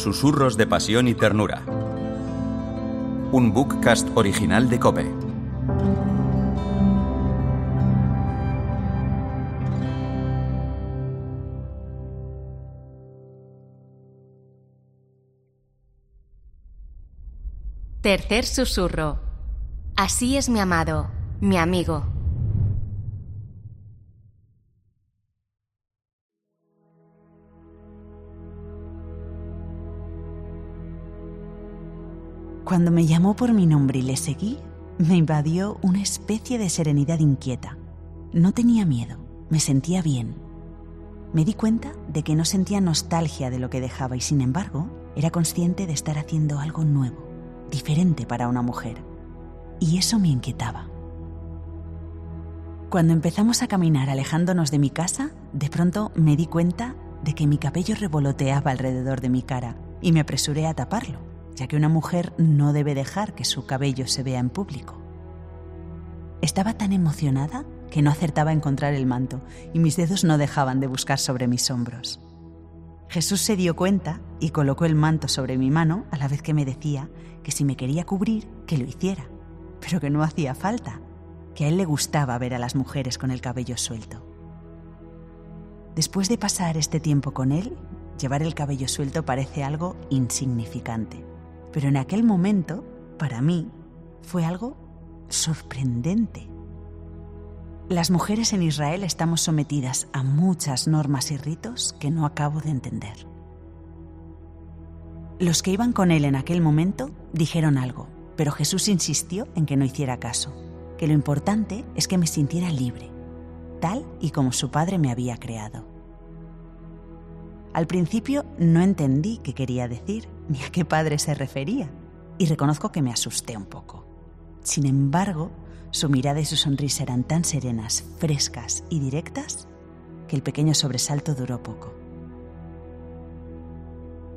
Susurros de Pasión y Ternura. Un bookcast original de Cope. Tercer susurro. Así es mi amado, mi amigo. Cuando me llamó por mi nombre y le seguí, me invadió una especie de serenidad inquieta. No tenía miedo, me sentía bien. Me di cuenta de que no sentía nostalgia de lo que dejaba y sin embargo era consciente de estar haciendo algo nuevo, diferente para una mujer. Y eso me inquietaba. Cuando empezamos a caminar alejándonos de mi casa, de pronto me di cuenta de que mi cabello revoloteaba alrededor de mi cara y me apresuré a taparlo ya que una mujer no debe dejar que su cabello se vea en público. Estaba tan emocionada que no acertaba a encontrar el manto y mis dedos no dejaban de buscar sobre mis hombros. Jesús se dio cuenta y colocó el manto sobre mi mano a la vez que me decía que si me quería cubrir, que lo hiciera, pero que no hacía falta, que a él le gustaba ver a las mujeres con el cabello suelto. Después de pasar este tiempo con él, llevar el cabello suelto parece algo insignificante. Pero en aquel momento, para mí, fue algo sorprendente. Las mujeres en Israel estamos sometidas a muchas normas y ritos que no acabo de entender. Los que iban con él en aquel momento dijeron algo, pero Jesús insistió en que no hiciera caso, que lo importante es que me sintiera libre, tal y como su padre me había creado. Al principio no entendí qué quería decir ni a qué padre se refería, y reconozco que me asusté un poco. Sin embargo, su mirada y su sonrisa eran tan serenas, frescas y directas que el pequeño sobresalto duró poco.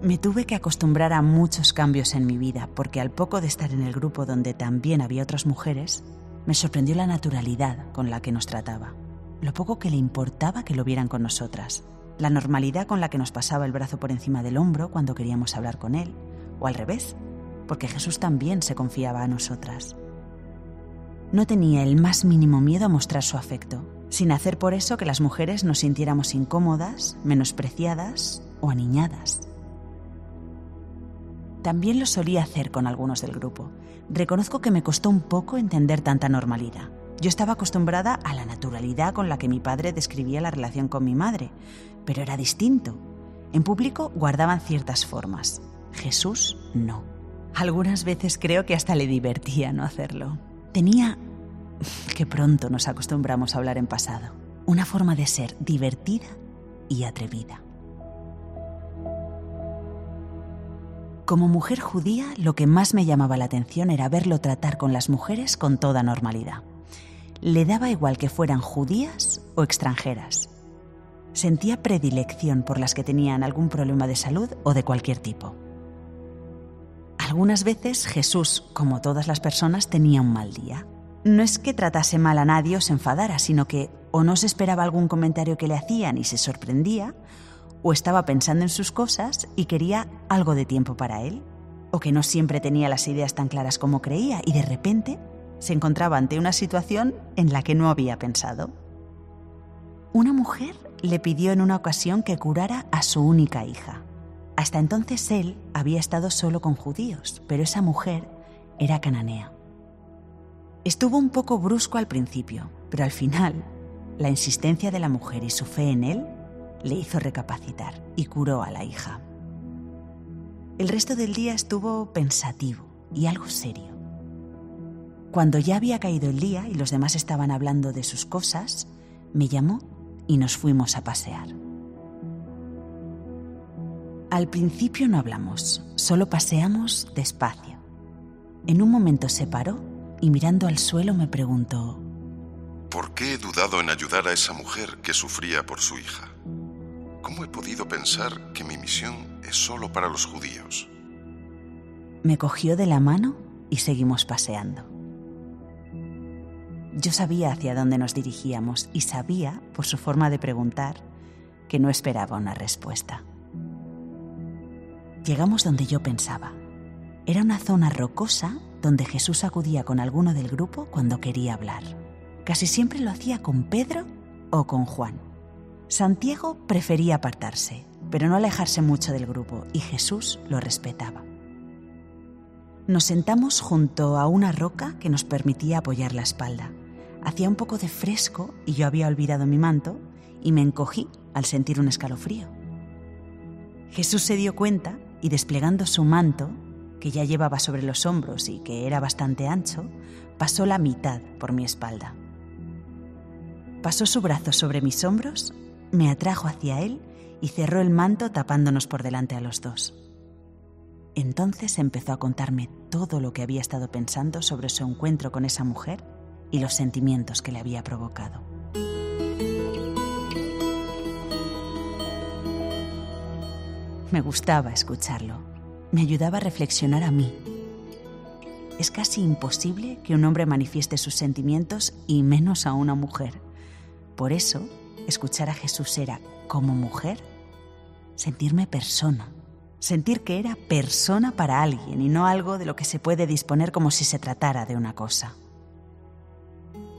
Me tuve que acostumbrar a muchos cambios en mi vida porque al poco de estar en el grupo donde también había otras mujeres, me sorprendió la naturalidad con la que nos trataba, lo poco que le importaba que lo vieran con nosotras la normalidad con la que nos pasaba el brazo por encima del hombro cuando queríamos hablar con él, o al revés, porque Jesús también se confiaba a nosotras. No tenía el más mínimo miedo a mostrar su afecto, sin hacer por eso que las mujeres nos sintiéramos incómodas, menospreciadas o aniñadas. También lo solía hacer con algunos del grupo. Reconozco que me costó un poco entender tanta normalidad. Yo estaba acostumbrada a la naturalidad con la que mi padre describía la relación con mi madre, pero era distinto. En público guardaban ciertas formas. Jesús no. Algunas veces creo que hasta le divertía no hacerlo. Tenía, que pronto nos acostumbramos a hablar en pasado, una forma de ser divertida y atrevida. Como mujer judía, lo que más me llamaba la atención era verlo tratar con las mujeres con toda normalidad. Le daba igual que fueran judías o extranjeras. Sentía predilección por las que tenían algún problema de salud o de cualquier tipo. Algunas veces Jesús, como todas las personas, tenía un mal día. No es que tratase mal a nadie o se enfadara, sino que o no se esperaba algún comentario que le hacían y se sorprendía, o estaba pensando en sus cosas y quería algo de tiempo para él, o que no siempre tenía las ideas tan claras como creía y de repente se encontraba ante una situación en la que no había pensado. Una mujer le pidió en una ocasión que curara a su única hija. Hasta entonces él había estado solo con judíos, pero esa mujer era cananea. Estuvo un poco brusco al principio, pero al final, la insistencia de la mujer y su fe en él le hizo recapacitar y curó a la hija. El resto del día estuvo pensativo y algo serio. Cuando ya había caído el día y los demás estaban hablando de sus cosas, me llamó y nos fuimos a pasear. Al principio no hablamos, solo paseamos despacio. En un momento se paró y mirando al suelo me preguntó, ¿Por qué he dudado en ayudar a esa mujer que sufría por su hija? ¿Cómo he podido pensar que mi misión es solo para los judíos? Me cogió de la mano y seguimos paseando. Yo sabía hacia dónde nos dirigíamos y sabía, por su forma de preguntar, que no esperaba una respuesta. Llegamos donde yo pensaba. Era una zona rocosa donde Jesús acudía con alguno del grupo cuando quería hablar. Casi siempre lo hacía con Pedro o con Juan. Santiago prefería apartarse, pero no alejarse mucho del grupo, y Jesús lo respetaba. Nos sentamos junto a una roca que nos permitía apoyar la espalda. Hacía un poco de fresco y yo había olvidado mi manto y me encogí al sentir un escalofrío. Jesús se dio cuenta y desplegando su manto, que ya llevaba sobre los hombros y que era bastante ancho, pasó la mitad por mi espalda. Pasó su brazo sobre mis hombros, me atrajo hacia él y cerró el manto tapándonos por delante a los dos. Entonces empezó a contarme todo lo que había estado pensando sobre su encuentro con esa mujer y los sentimientos que le había provocado. Me gustaba escucharlo. Me ayudaba a reflexionar a mí. Es casi imposible que un hombre manifieste sus sentimientos y menos a una mujer. Por eso, escuchar a Jesús era, como mujer, sentirme persona sentir que era persona para alguien y no algo de lo que se puede disponer como si se tratara de una cosa.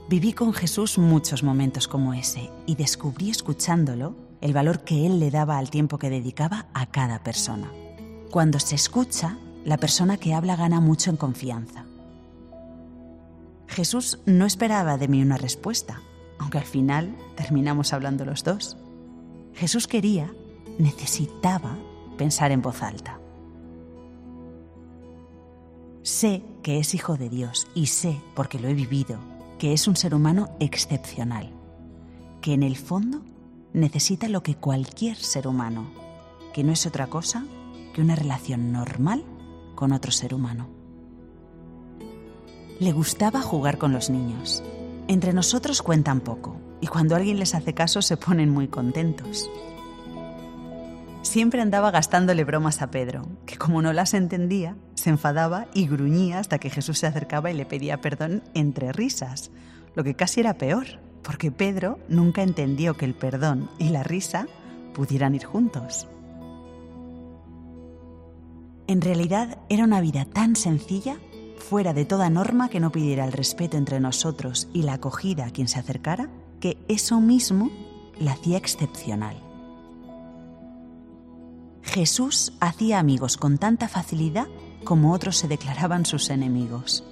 Viví con Jesús muchos momentos como ese y descubrí escuchándolo el valor que Él le daba al tiempo que dedicaba a cada persona. Cuando se escucha, la persona que habla gana mucho en confianza. Jesús no esperaba de mí una respuesta, aunque al final terminamos hablando los dos. Jesús quería, necesitaba pensar en voz alta. Sé que es hijo de Dios y sé, porque lo he vivido, que es un ser humano excepcional, que en el fondo necesita lo que cualquier ser humano, que no es otra cosa que una relación normal con otro ser humano. Le gustaba jugar con los niños. Entre nosotros cuentan poco y cuando alguien les hace caso se ponen muy contentos siempre andaba gastándole bromas a Pedro, que como no las entendía, se enfadaba y gruñía hasta que Jesús se acercaba y le pedía perdón entre risas, lo que casi era peor, porque Pedro nunca entendió que el perdón y la risa pudieran ir juntos. En realidad era una vida tan sencilla, fuera de toda norma que no pidiera el respeto entre nosotros y la acogida a quien se acercara, que eso mismo la hacía excepcional. Jesús hacía amigos con tanta facilidad como otros se declaraban sus enemigos.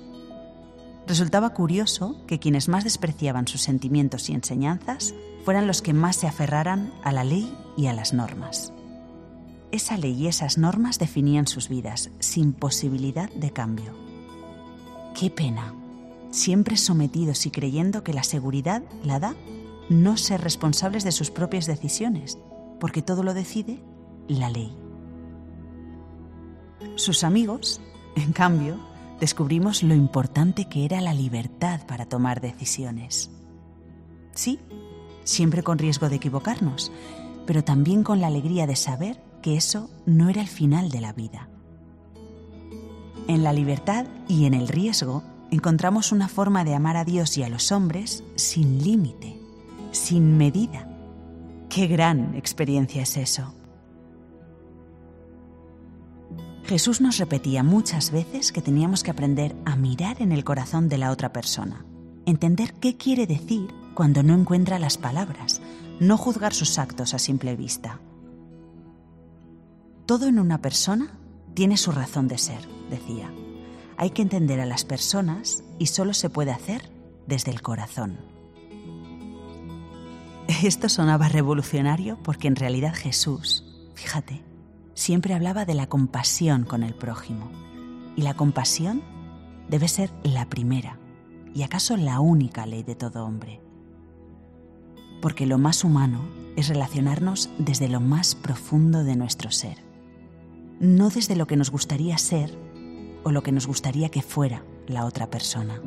Resultaba curioso que quienes más despreciaban sus sentimientos y enseñanzas fueran los que más se aferraran a la ley y a las normas. Esa ley y esas normas definían sus vidas sin posibilidad de cambio. Qué pena, siempre sometidos y creyendo que la seguridad la da no ser responsables de sus propias decisiones, porque todo lo decide la ley. Sus amigos, en cambio, descubrimos lo importante que era la libertad para tomar decisiones. Sí, siempre con riesgo de equivocarnos, pero también con la alegría de saber que eso no era el final de la vida. En la libertad y en el riesgo encontramos una forma de amar a Dios y a los hombres sin límite, sin medida. Qué gran experiencia es eso. Jesús nos repetía muchas veces que teníamos que aprender a mirar en el corazón de la otra persona, entender qué quiere decir cuando no encuentra las palabras, no juzgar sus actos a simple vista. Todo en una persona tiene su razón de ser, decía. Hay que entender a las personas y solo se puede hacer desde el corazón. Esto sonaba revolucionario porque en realidad Jesús, fíjate, siempre hablaba de la compasión con el prójimo. Y la compasión debe ser la primera y acaso la única ley de todo hombre. Porque lo más humano es relacionarnos desde lo más profundo de nuestro ser, no desde lo que nos gustaría ser o lo que nos gustaría que fuera la otra persona.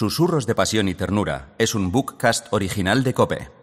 Susurros de Pasión y Ternura es un bookcast original de Cope.